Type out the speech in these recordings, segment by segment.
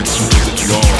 That's who you are.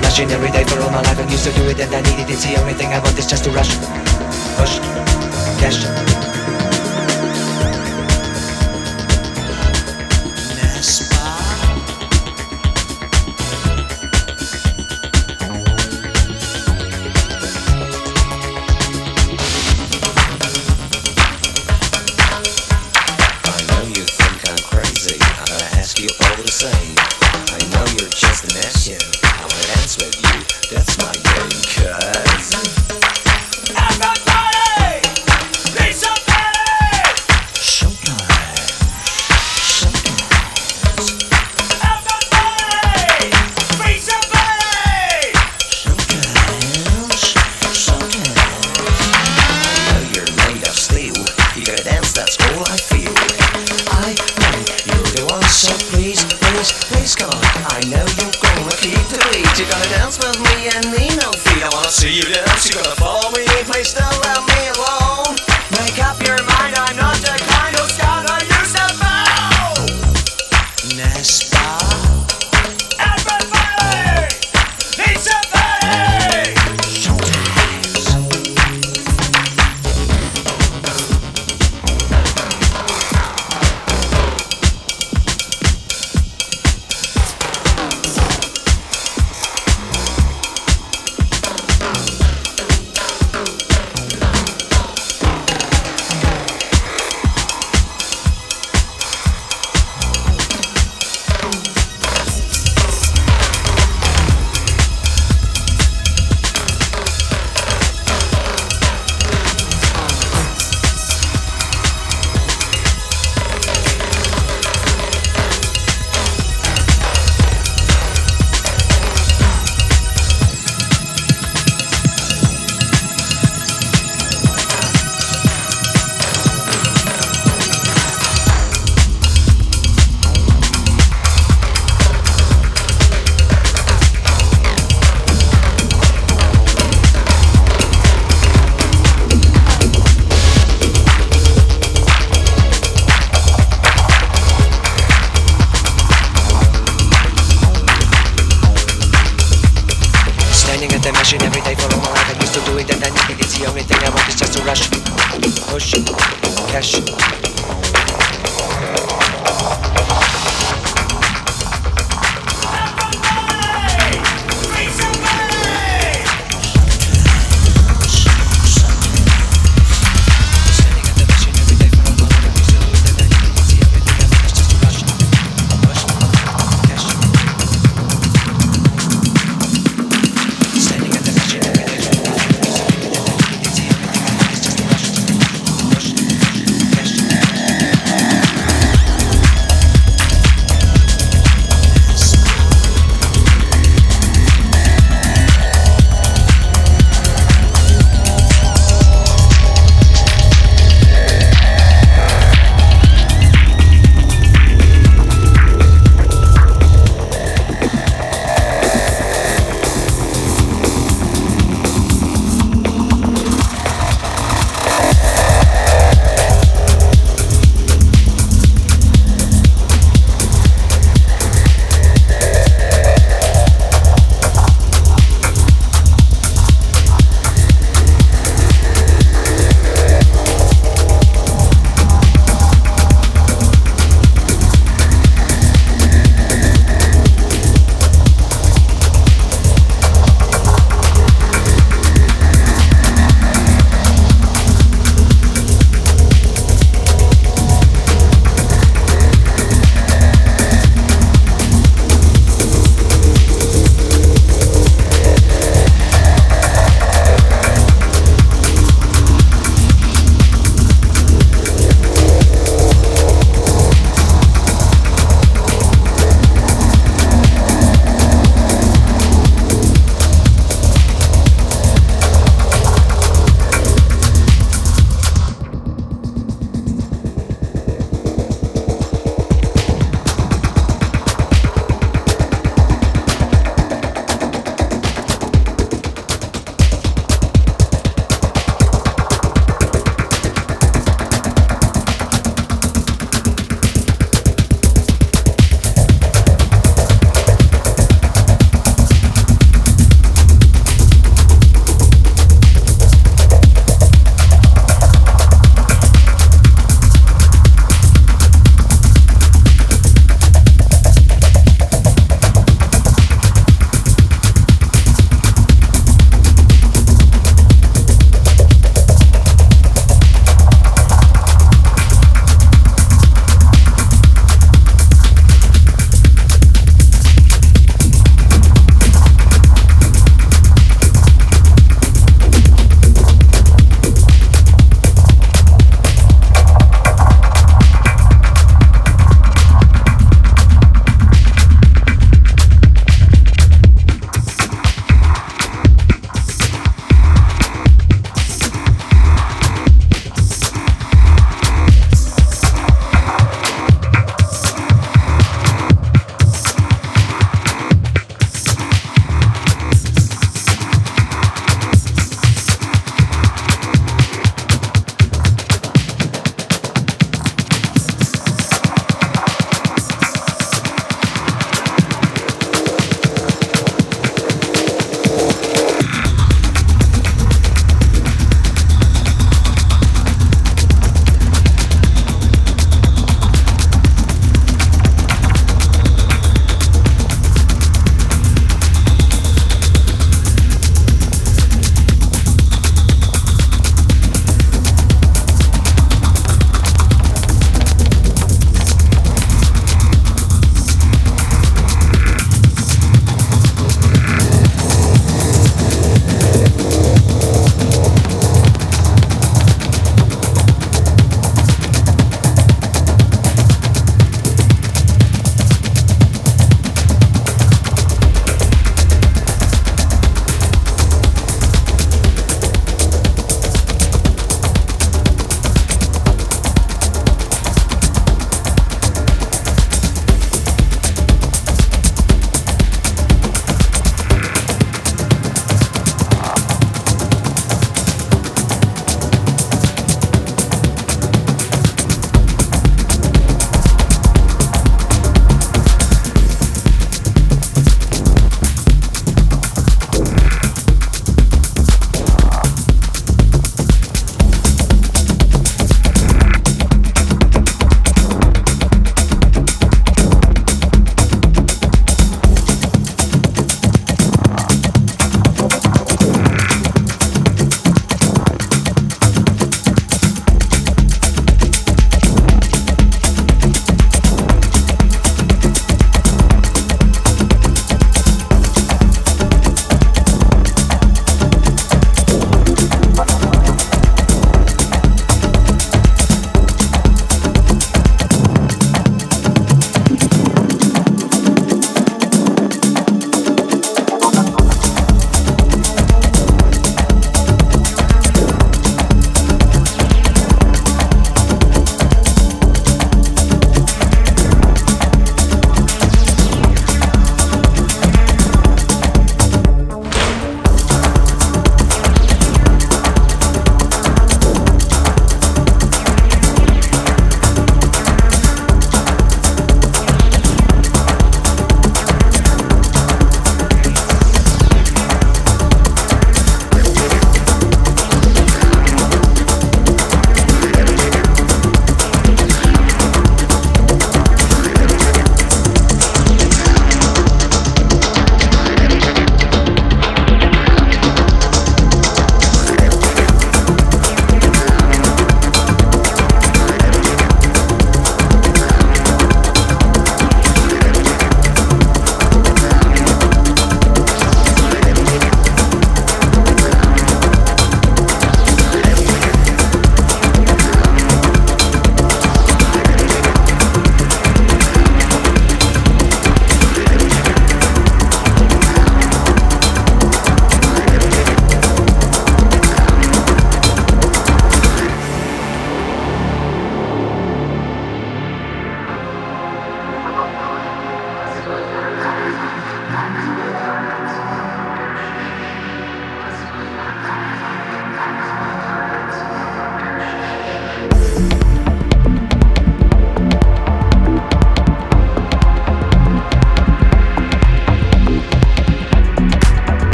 the machine every day for all my life. I'm used to do it and I need it. It's the only thing I want. Is just to rush. Push Cash.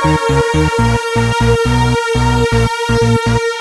Thank you.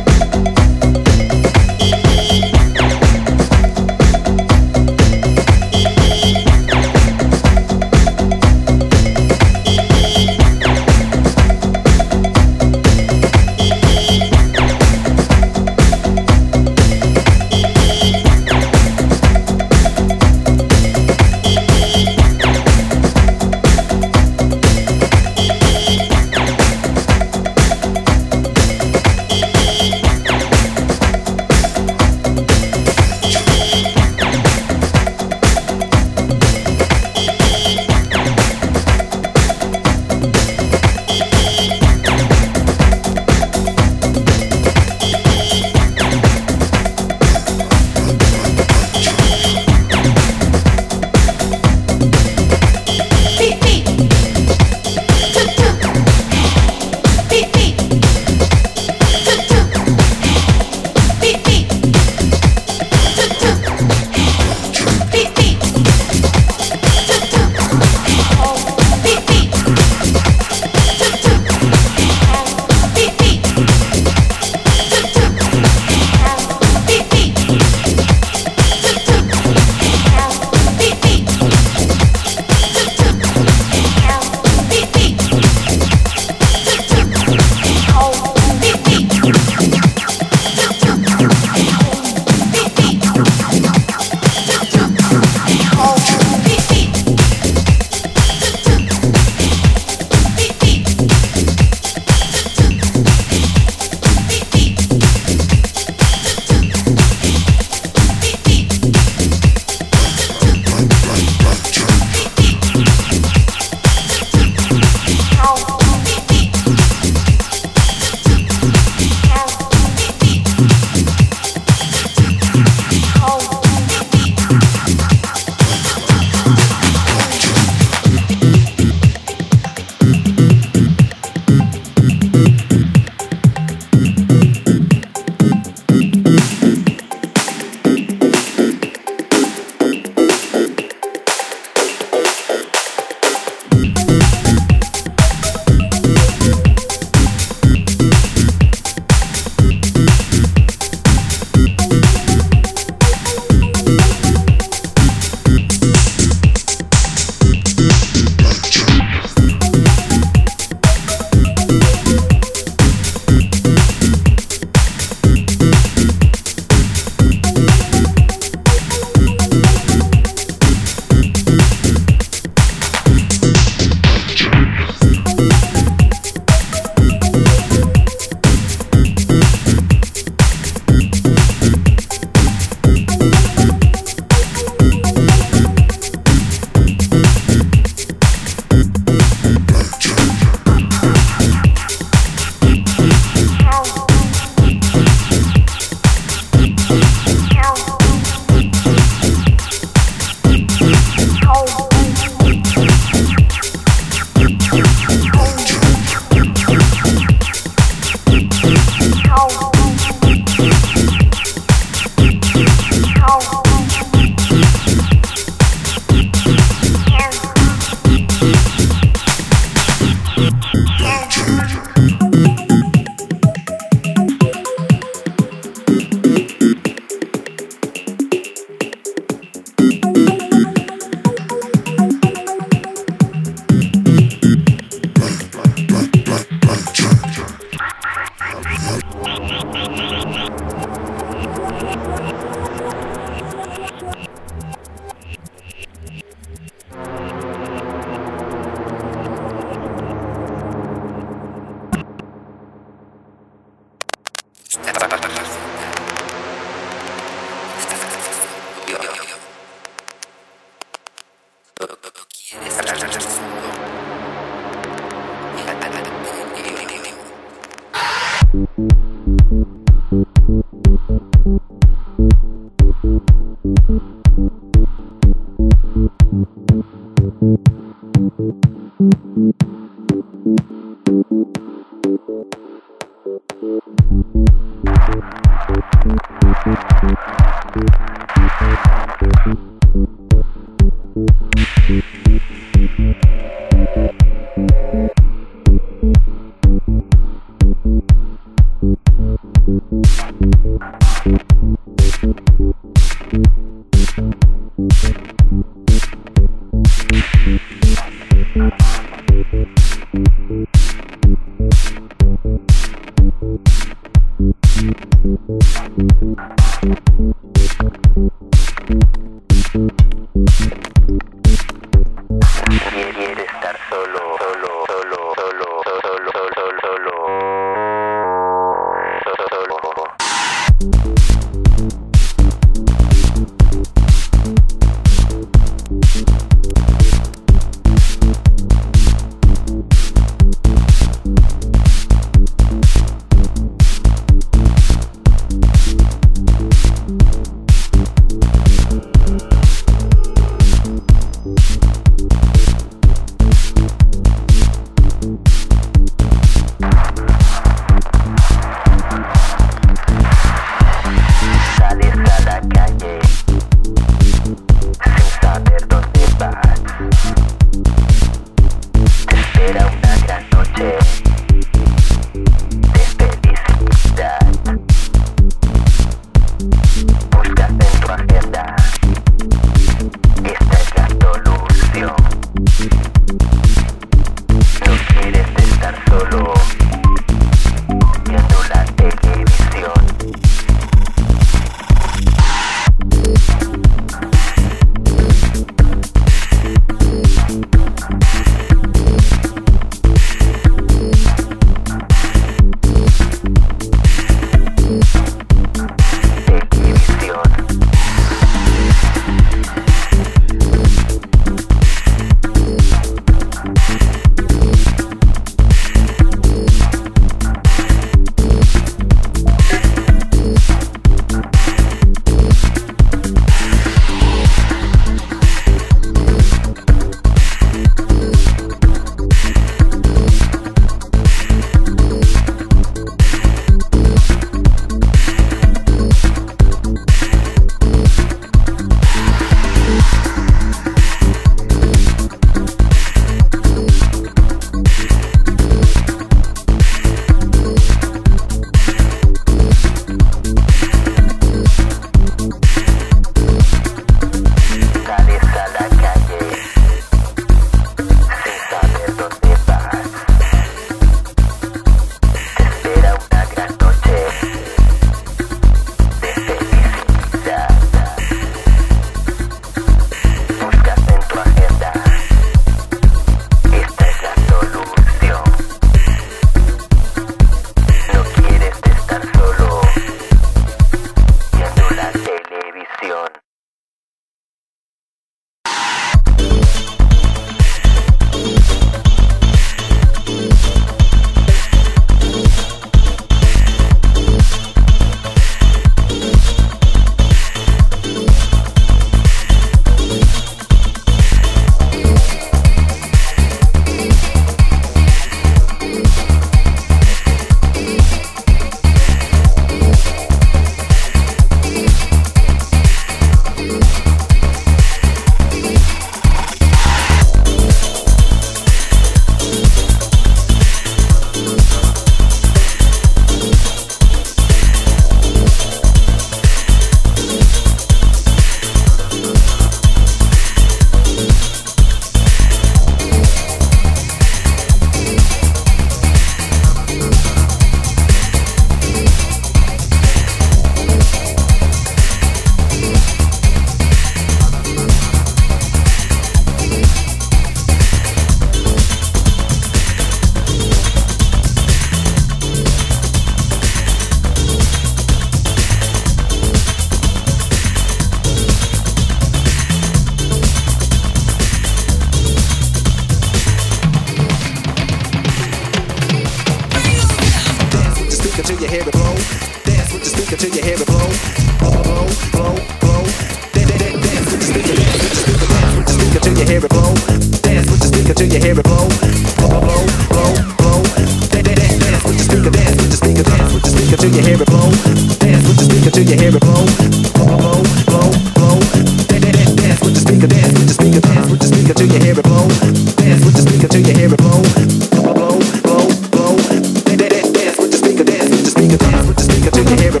Dance with the speaker, with the speaker,